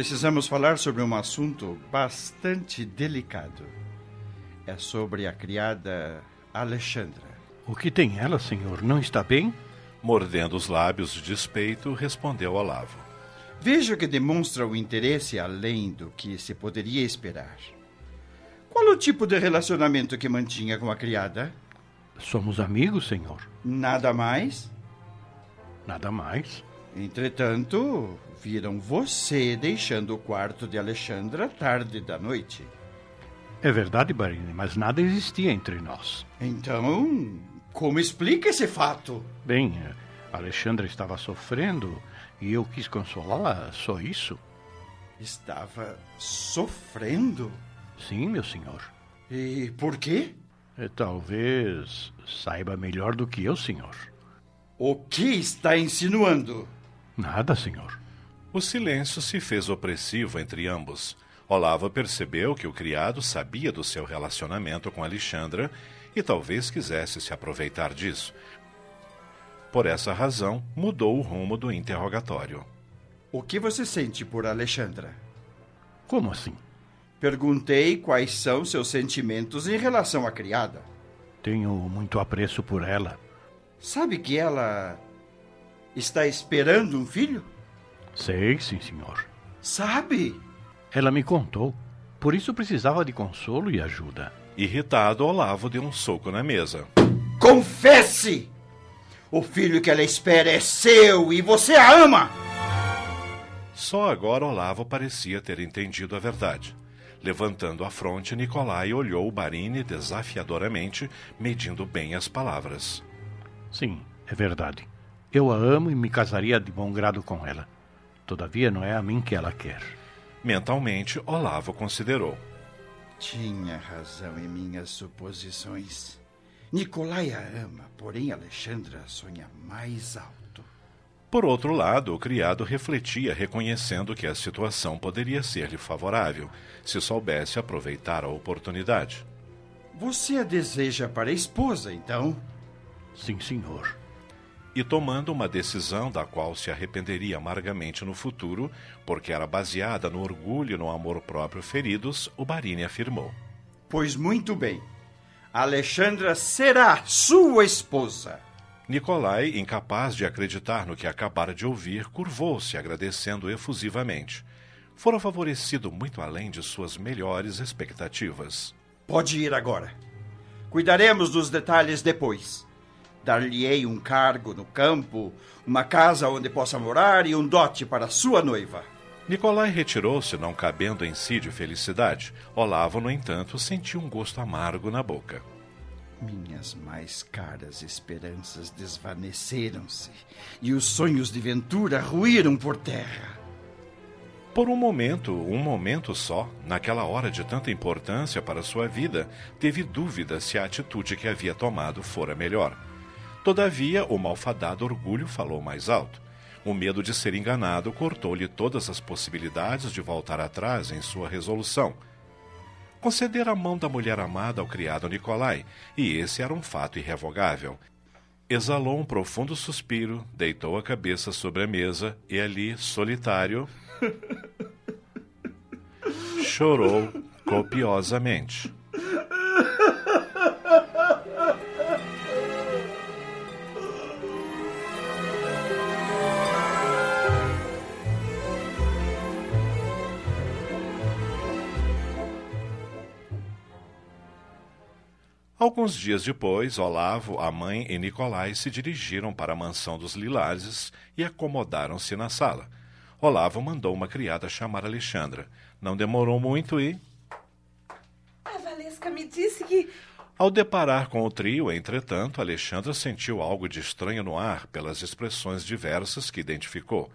Precisamos falar sobre um assunto bastante delicado. É sobre a criada Alexandra. O que tem ela, senhor? Não está bem? Mordendo os lábios de despeito, respondeu Olavo. Vejo que demonstra um interesse além do que se poderia esperar. Qual o tipo de relacionamento que mantinha com a criada? Somos amigos, senhor. Nada mais? Nada mais. Entretanto, viram você deixando o quarto de Alexandra tarde da noite. É verdade, Barini, mas nada existia entre nós. Então, como explica esse fato? Bem, Alexandra estava sofrendo e eu quis consolá-la, só isso. Estava sofrendo? Sim, meu senhor. E por quê? E talvez saiba melhor do que eu, senhor. O que está insinuando? Nada, senhor. O silêncio se fez opressivo entre ambos. Olavo percebeu que o criado sabia do seu relacionamento com Alexandra e talvez quisesse se aproveitar disso. Por essa razão, mudou o rumo do interrogatório. O que você sente por Alexandra? Como assim? Perguntei quais são seus sentimentos em relação à criada. Tenho muito apreço por ela. Sabe que ela está esperando um filho? Sei, sim, senhor. Sabe? Ela me contou. Por isso precisava de consolo e ajuda. Irritado, Olavo deu um soco na mesa. Confesse! O filho que ela espera é seu e você a ama! Só agora Olavo parecia ter entendido a verdade. Levantando a fronte, Nicolai olhou Barini desafiadoramente, medindo bem as palavras. Sim, é verdade. Eu a amo e me casaria de bom grado com ela. Todavia, não é a mim que ela quer. Mentalmente, Olavo considerou. Tinha razão em minhas suposições. Nicolai a ama, porém Alexandra sonha mais alto. Por outro lado, o criado refletia, reconhecendo que a situação poderia ser-lhe favorável, se soubesse aproveitar a oportunidade. Você a deseja para esposa, então? Sim, senhor. E tomando uma decisão da qual se arrependeria amargamente no futuro, porque era baseada no orgulho e no amor próprio feridos, o Barini afirmou. Pois muito bem. Alexandra será sua esposa. Nicolai, incapaz de acreditar no que acabara de ouvir, curvou-se agradecendo efusivamente. Fora favorecido muito além de suas melhores expectativas. Pode ir agora. Cuidaremos dos detalhes depois. Dar-lhe-ei um cargo no campo, uma casa onde possa morar e um dote para sua noiva. Nicolai retirou-se, não cabendo em si de felicidade. Olavo, no entanto, sentiu um gosto amargo na boca. Minhas mais caras esperanças desvaneceram-se e os sonhos de ventura ruíram por terra. Por um momento, um momento só, naquela hora de tanta importância para sua vida, teve dúvida se a atitude que havia tomado fora melhor. Todavia, o malfadado orgulho falou mais alto. O medo de ser enganado cortou-lhe todas as possibilidades de voltar atrás em sua resolução. Conceder a mão da mulher amada ao criado Nicolai, e esse era um fato irrevogável. Exalou um profundo suspiro, deitou a cabeça sobre a mesa e ali, solitário, chorou copiosamente. Alguns dias depois, Olavo, a mãe e Nicolai se dirigiram para a mansão dos Lilares e acomodaram-se na sala. Olavo mandou uma criada chamar Alexandra. Não demorou muito e. A Valesca me disse que. Ao deparar com o trio, entretanto, Alexandra sentiu algo de estranho no ar pelas expressões diversas que identificou.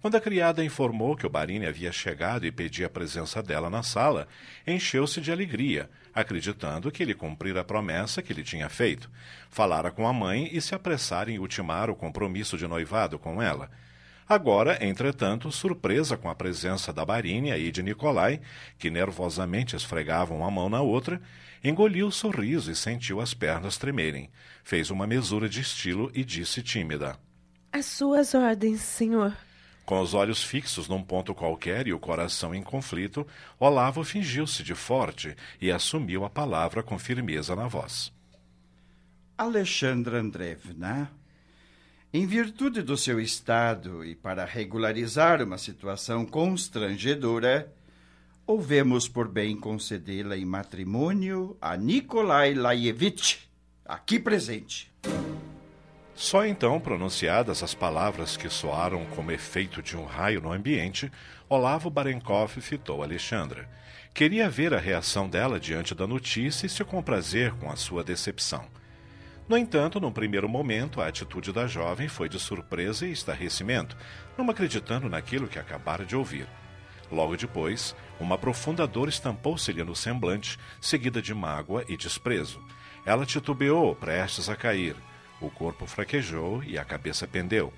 Quando a criada informou que o Barini havia chegado e pedia a presença dela na sala, encheu-se de alegria, acreditando que ele cumprira a promessa que lhe tinha feito. Falara com a mãe e se apressara em ultimar o compromisso de noivado com ela. Agora, entretanto, surpresa com a presença da Barínia e de Nicolai, que nervosamente esfregavam uma mão na outra, engoliu o sorriso e sentiu as pernas tremerem. Fez uma mesura de estilo e disse tímida: As suas ordens, senhor. Com os olhos fixos num ponto qualquer e o coração em conflito, Olavo fingiu-se de forte e assumiu a palavra com firmeza na voz. Alexandra Andrevna, em virtude do seu estado e para regularizar uma situação constrangedora, ouvemos por bem concedê-la em matrimônio a Nikolai Laievich, aqui presente. Só então, pronunciadas as palavras que soaram como efeito de um raio no ambiente, Olavo Barenkov fitou Alexandra. Queria ver a reação dela diante da notícia e se comprazer com a sua decepção. No entanto, num primeiro momento, a atitude da jovem foi de surpresa e estarrecimento, não acreditando naquilo que acabara de ouvir. Logo depois, uma profunda dor estampou-se-lhe no semblante, seguida de mágoa e desprezo. Ela titubeou, prestes a cair. O corpo fraquejou e a cabeça pendeu.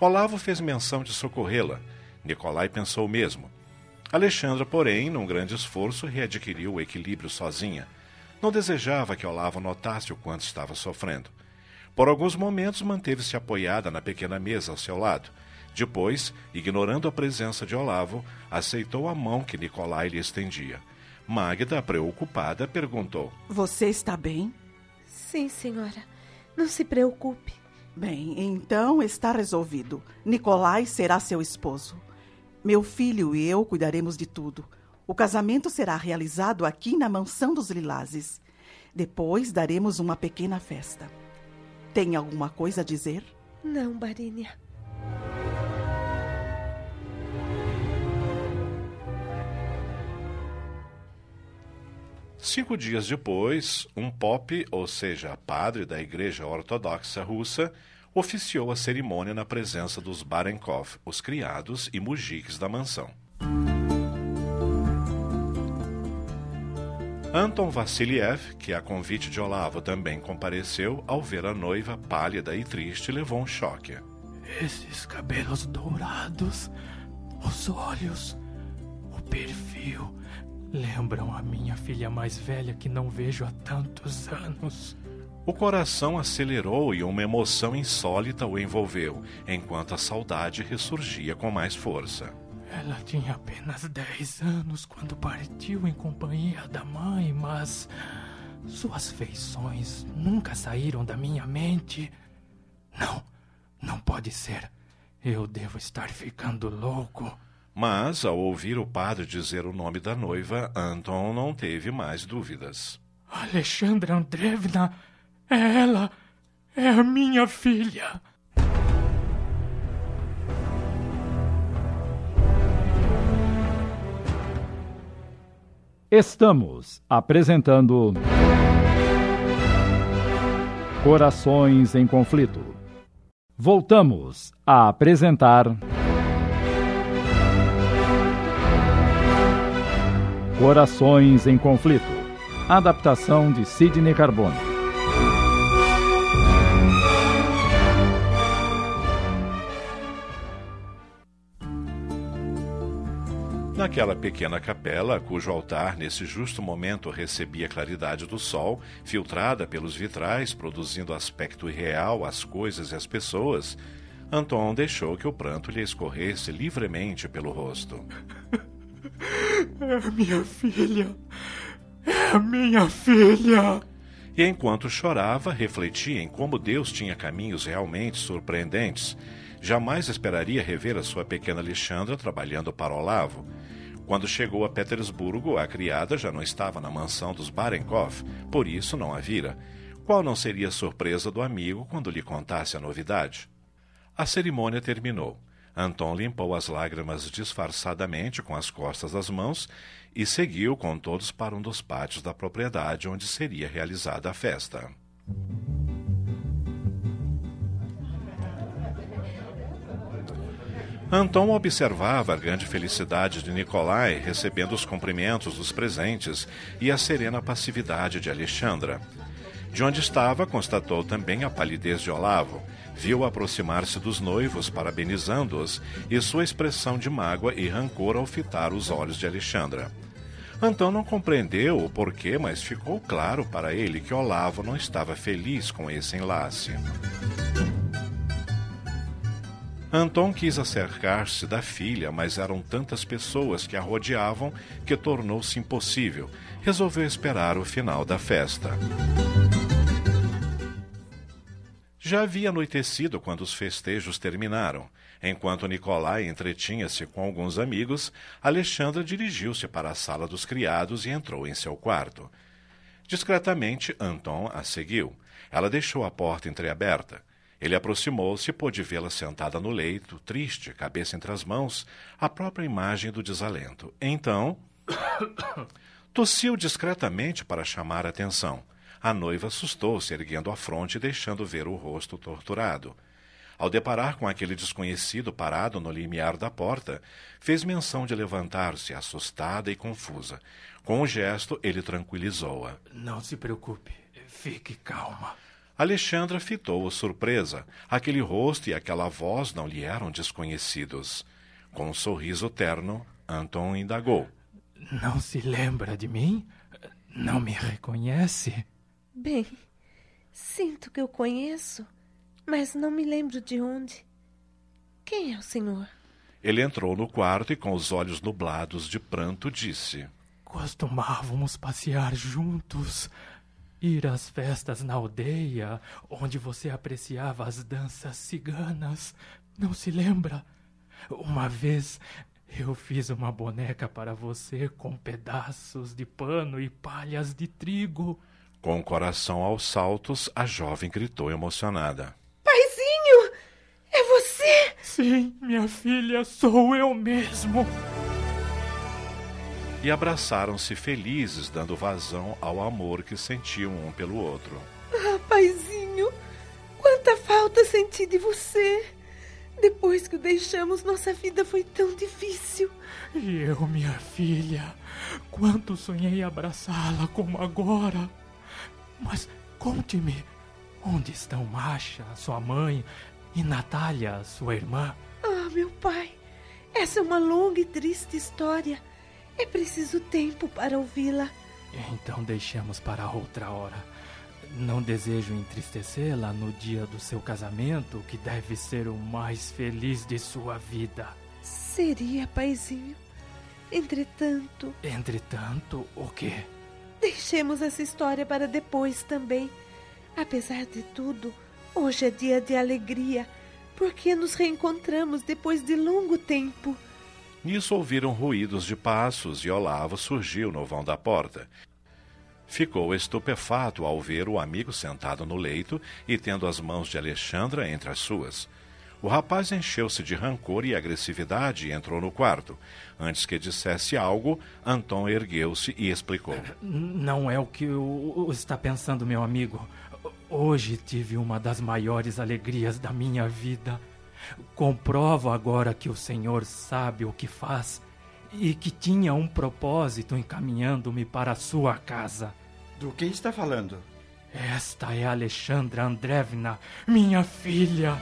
Olavo fez menção de socorrê-la. Nicolai pensou o mesmo. Alexandra, porém, num grande esforço, readquiriu o equilíbrio sozinha. Não desejava que Olavo notasse o quanto estava sofrendo. Por alguns momentos manteve-se apoiada na pequena mesa ao seu lado. Depois, ignorando a presença de Olavo, aceitou a mão que Nicolai lhe estendia. Magda, preocupada, perguntou: Você está bem? Sim, senhora. Não se preocupe. Bem, então está resolvido. Nicolai será seu esposo. Meu filho e eu cuidaremos de tudo. O casamento será realizado aqui na mansão dos Lilazes. Depois daremos uma pequena festa. Tem alguma coisa a dizer? Não, Barínia. Cinco dias depois, um pop, ou seja, padre da Igreja Ortodoxa Russa, oficiou a cerimônia na presença dos Barenkov, os criados e mujiques da mansão. Anton Vassiliev, que a convite de Olavo também compareceu, ao ver a noiva pálida e triste, levou um choque. Esses cabelos dourados, os olhos, o perfil, lembram a minha filha mais velha que não vejo há tantos anos. O coração acelerou e uma emoção insólita o envolveu, enquanto a saudade ressurgia com mais força. Ela tinha apenas 10 anos quando partiu em companhia da mãe, mas suas feições nunca saíram da minha mente. Não, não pode ser. Eu devo estar ficando louco. Mas, ao ouvir o padre dizer o nome da noiva, Anton não teve mais dúvidas. Alexandra Andrevna, é ela, é a minha filha. Estamos apresentando Corações em Conflito. Voltamos a apresentar Corações em Conflito. Adaptação de Sidney Carbone. Naquela pequena capela, cujo altar nesse justo momento recebia a claridade do sol, filtrada pelos vitrais, produzindo aspecto irreal às coisas e às pessoas, Anton deixou que o pranto lhe escorresse livremente pelo rosto. É a minha filha! É a minha filha! E enquanto chorava, refletia em como Deus tinha caminhos realmente surpreendentes. Jamais esperaria rever a sua pequena Alexandra trabalhando para Olavo quando chegou a Petersburgo, a criada já não estava na mansão dos Barenkov, por isso não a vira. Qual não seria a surpresa do amigo quando lhe contasse a novidade? A cerimônia terminou. Anton limpou as lágrimas disfarçadamente com as costas das mãos e seguiu com todos para um dos pátios da propriedade onde seria realizada a festa. Anton observava a grande felicidade de Nicolai recebendo os cumprimentos dos presentes e a serena passividade de Alexandra. De onde estava, constatou também a palidez de Olavo, viu aproximar-se dos noivos, parabenizando-os, e sua expressão de mágoa e rancor ao fitar os olhos de Alexandra. Antão não compreendeu o porquê, mas ficou claro para ele que Olavo não estava feliz com esse enlace. Anton quis acercar-se da filha, mas eram tantas pessoas que a rodeavam que tornou-se impossível. Resolveu esperar o final da festa. Já havia anoitecido quando os festejos terminaram. Enquanto Nicolai entretinha-se com alguns amigos, Alexandra dirigiu-se para a sala dos criados e entrou em seu quarto. Discretamente, Anton a seguiu. Ela deixou a porta entreaberta. Ele aproximou-se e pôde vê-la sentada no leito, triste, cabeça entre as mãos, a própria imagem do desalento. Então. tossiu discretamente para chamar a atenção. A noiva assustou-se, erguendo a fronte e deixando ver o rosto torturado. Ao deparar com aquele desconhecido parado no limiar da porta, fez menção de levantar-se, assustada e confusa. Com o um gesto, ele tranquilizou-a. Não se preocupe, fique calma. Alexandra fitou-o surpresa. Aquele rosto e aquela voz não lhe eram desconhecidos. Com um sorriso terno, Anton indagou. Não se lembra de mim? Não me reconhece? Bem, sinto que eu conheço, mas não me lembro de onde. Quem é o senhor? Ele entrou no quarto e, com os olhos nublados de pranto, disse: Costumávamos passear juntos Ir às festas na aldeia, onde você apreciava as danças ciganas. Não se lembra? Uma vez eu fiz uma boneca para você com pedaços de pano e palhas de trigo. Com o coração aos saltos, a jovem gritou emocionada. Paizinho! É você? Sim, minha filha, sou eu mesmo e abraçaram-se felizes, dando vazão ao amor que sentiam um pelo outro. Ah, paizinho, quanta falta senti de você. Depois que o deixamos, nossa vida foi tão difícil. E eu, minha filha, quanto sonhei abraçá-la como agora. Mas conte-me, onde estão Masha, sua mãe, e Natália, sua irmã? Ah, meu pai, essa é uma longa e triste história. É preciso tempo para ouvi-la. Então deixemos para outra hora. Não desejo entristecê-la no dia do seu casamento, que deve ser o mais feliz de sua vida. Seria, paizinho. Entretanto. Entretanto, o quê? Deixemos essa história para depois também. Apesar de tudo, hoje é dia de alegria, porque nos reencontramos depois de longo tempo. Nisso ouviram ruídos de passos e Olavo surgiu no vão da porta. Ficou estupefato ao ver o amigo sentado no leito e tendo as mãos de Alexandra entre as suas. O rapaz encheu-se de rancor e agressividade e entrou no quarto. Antes que dissesse algo, Anton ergueu-se e explicou: Não é o que o, está pensando, meu amigo. Hoje tive uma das maiores alegrias da minha vida. Comprovo agora que o Senhor sabe o que faz e que tinha um propósito encaminhando-me para a sua casa. Do que está falando? Esta é Alexandra Andrevna, minha filha.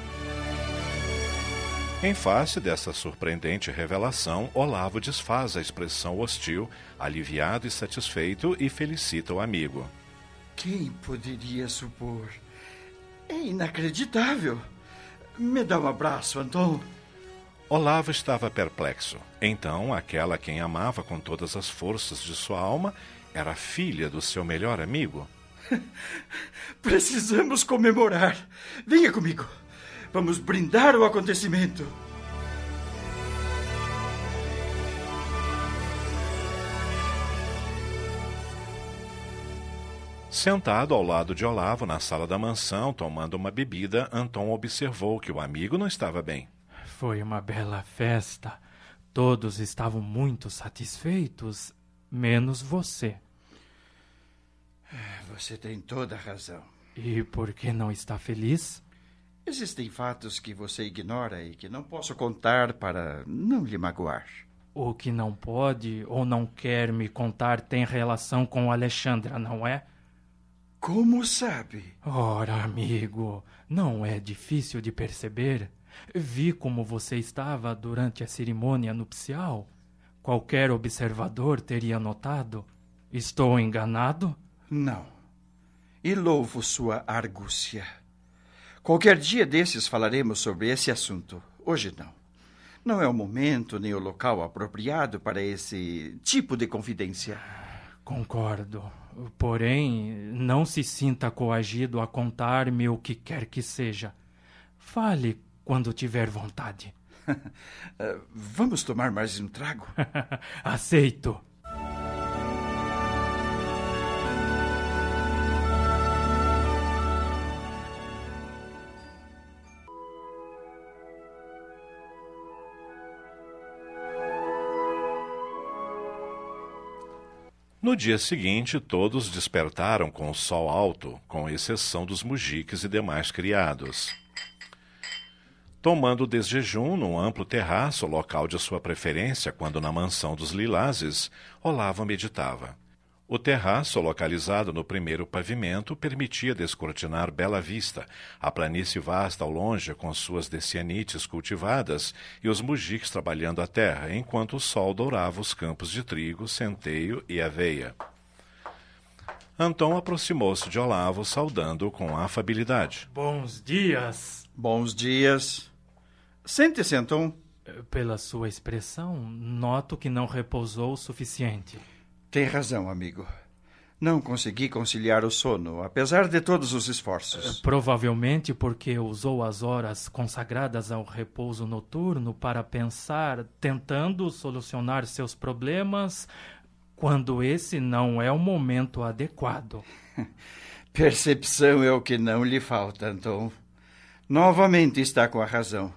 Em face dessa surpreendente revelação, Olavo desfaz a expressão hostil, aliviado e satisfeito, e felicita o amigo. Quem poderia supor? É inacreditável. Me dá um abraço, Anton. Olavo estava perplexo. Então, aquela quem amava com todas as forças de sua alma era filha do seu melhor amigo. Precisamos comemorar. Venha comigo. Vamos brindar o acontecimento. Sentado ao lado de Olavo na sala da mansão, tomando uma bebida, Anton observou que o amigo não estava bem. Foi uma bela festa. Todos estavam muito satisfeitos, menos você. Você tem toda a razão. E por que não está feliz? Existem fatos que você ignora e que não posso contar para não lhe magoar. O que não pode ou não quer me contar tem relação com Alexandra, não é? Como sabe? Ora, amigo, não é difícil de perceber. Vi como você estava durante a cerimônia nupcial. Qualquer observador teria notado. Estou enganado? Não. E louvo sua argúcia. Qualquer dia desses falaremos sobre esse assunto. Hoje não. Não é o momento nem o local apropriado para esse tipo de confidência. Concordo. Porém, não se sinta coagido a contar-me o que quer que seja. Fale quando tiver vontade. Vamos tomar mais um trago? Aceito. No dia seguinte, todos despertaram com o sol alto, com exceção dos mujiques e demais criados. Tomando desjejum num amplo terraço, local de sua preferência quando na mansão dos Lilazes, Olavo meditava. O terraço, localizado no primeiro pavimento, permitia descortinar bela vista, a planície vasta ao longe com suas decianites cultivadas e os mujiques trabalhando a terra, enquanto o sol dourava os campos de trigo, centeio e aveia. Antão aproximou-se de Olavo, saudando-o com afabilidade. Bons dias. Bons dias. Sente-se, Antão. Pela sua expressão, noto que não repousou o suficiente. Tem razão, amigo. Não consegui conciliar o sono, apesar de todos os esforços. Provavelmente porque usou as horas consagradas ao repouso noturno para pensar, tentando solucionar seus problemas, quando esse não é o momento adequado. Percepção é o que não lhe falta, Anton. Novamente está com a razão.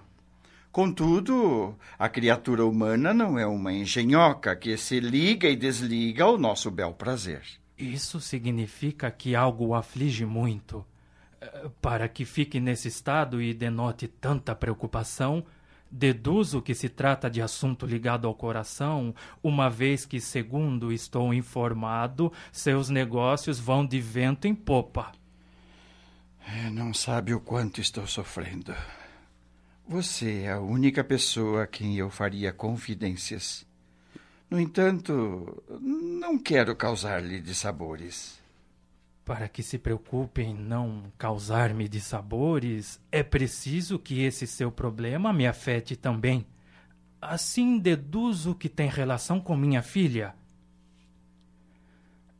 Contudo, a criatura humana não é uma engenhoca que se liga e desliga ao nosso bel prazer. Isso significa que algo o aflige muito. Para que fique nesse estado e denote tanta preocupação, deduzo que se trata de assunto ligado ao coração, uma vez que, segundo estou informado, seus negócios vão de vento em popa. Não sabe o quanto estou sofrendo. Você é a única pessoa a quem eu faria confidências. No entanto, não quero causar-lhe dissabores. Para que se preocupe em não causar-me dissabores, é preciso que esse seu problema me afete também. Assim deduzo que tem relação com minha filha.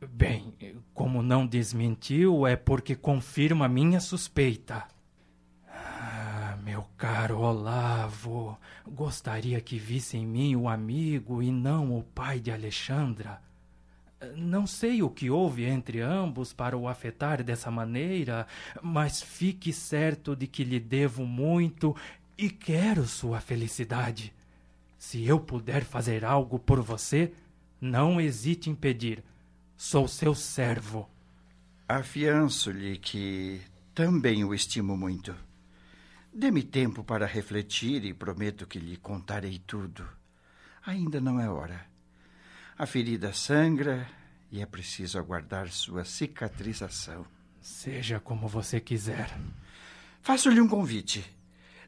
Bem, como não desmentiu, é porque confirma minha suspeita. Meu caro Olavo, gostaria que visse em mim o amigo e não o pai de Alexandra. Não sei o que houve entre ambos para o afetar dessa maneira, mas fique certo de que lhe devo muito e quero sua felicidade. Se eu puder fazer algo por você, não hesite em pedir. Sou seu servo. Afianço-lhe que também o estimo muito. Dê-me tempo para refletir e prometo que lhe contarei tudo. Ainda não é hora. A ferida sangra e é preciso aguardar sua cicatrização. Seja como você quiser. Faço-lhe um convite.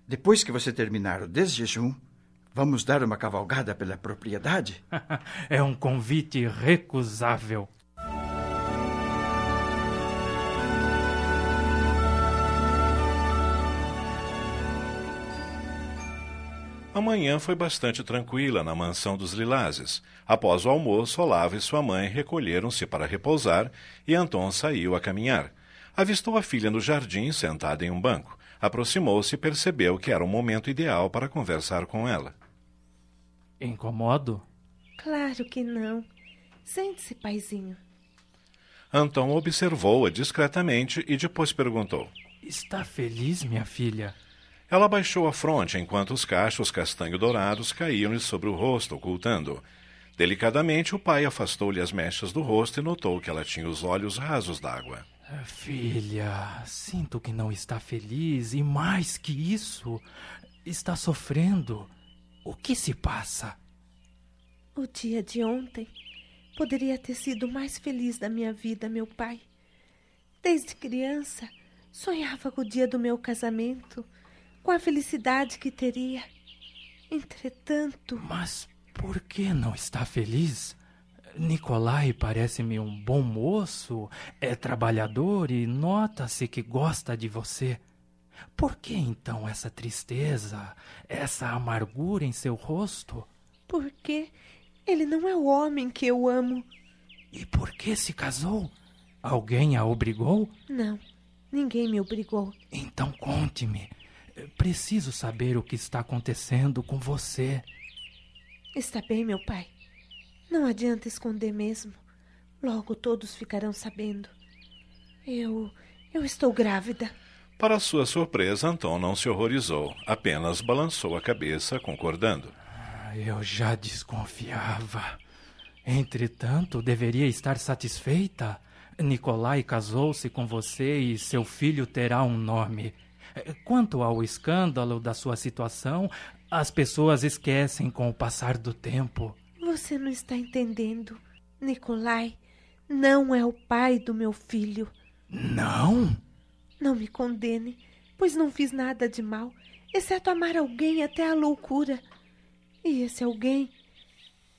Depois que você terminar o desjejum, vamos dar uma cavalgada pela propriedade? é um convite recusável. A manhã foi bastante tranquila na mansão dos Lilazes. Após o almoço, Olavo e sua mãe recolheram-se para repousar e Anton saiu a caminhar. Avistou a filha no jardim, sentada em um banco. Aproximou-se e percebeu que era o momento ideal para conversar com ela. Incomodo? Claro que não. Sente-se, paizinho. Anton observou-a discretamente e depois perguntou: Está feliz, minha filha? Ela baixou a fronte enquanto os cachos castanho-dourados caíam-lhe sobre o rosto, ocultando. Delicadamente, o pai afastou-lhe as mechas do rosto e notou que ela tinha os olhos rasos d'água. Filha, sinto que não está feliz e mais que isso, está sofrendo. O que se passa? O dia de ontem poderia ter sido o mais feliz da minha vida, meu pai. Desde criança, sonhava com o dia do meu casamento, com a felicidade que teria. Entretanto. Mas por que não está feliz? Nicolai parece-me um bom moço, é trabalhador e nota-se que gosta de você. Por que então essa tristeza, essa amargura em seu rosto? Porque ele não é o homem que eu amo. E por que se casou? Alguém a obrigou? Não, ninguém me obrigou. Então conte-me. Preciso saber o que está acontecendo com você. Está bem, meu pai. Não adianta esconder mesmo. Logo todos ficarão sabendo. Eu. Eu estou grávida. Para sua surpresa, Anton não se horrorizou, apenas balançou a cabeça, concordando. Ah, eu já desconfiava. Entretanto, deveria estar satisfeita. Nicolai casou-se com você e seu filho terá um nome. Quanto ao escândalo da sua situação, as pessoas esquecem com o passar do tempo. Você não está entendendo. Nicolai não é o pai do meu filho. Não? Não me condene, pois não fiz nada de mal, exceto amar alguém até a loucura. E esse alguém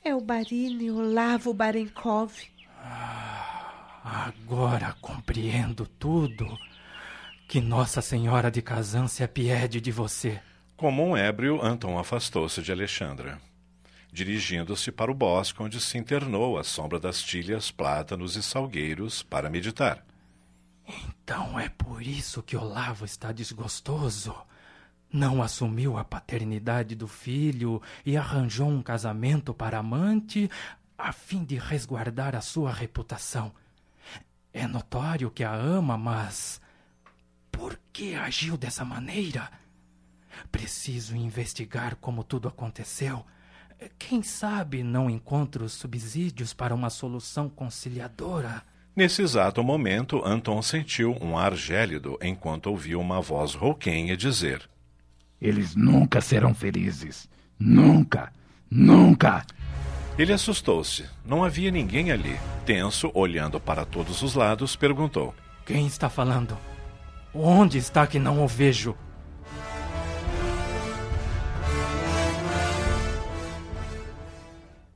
é o Barine Olavo Barenkov. Ah, agora compreendo tudo. Que Nossa Senhora de Kazan se apiede de você. Como um ébrio, Anton afastou-se de Alexandra dirigindo-se para o bosque onde se internou à sombra das tilhas, plátanos e salgueiros para meditar. Então é por isso que Olavo está desgostoso. Não assumiu a paternidade do filho e arranjou um casamento para amante a fim de resguardar a sua reputação. É notório que a ama, mas por que agiu dessa maneira? Preciso investigar como tudo aconteceu quem sabe não encontro subsídios para uma solução conciliadora? Nesse exato momento, Anton sentiu um ar gélido enquanto ouviu uma voz rouquenha dizer: Eles nunca serão felizes. Nunca! Nunca! Ele assustou-se. Não havia ninguém ali. Tenso, olhando para todos os lados, perguntou: Quem está falando? Onde está que não o vejo?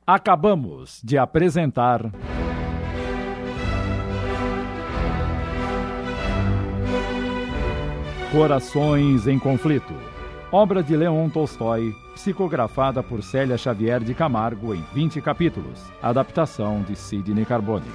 Acabamos de apresentar. Corações em Conflito. Obra de Leon Tolstói, psicografada por Célia Xavier de Camargo em 20 capítulos. Adaptação de Sidney Carbone.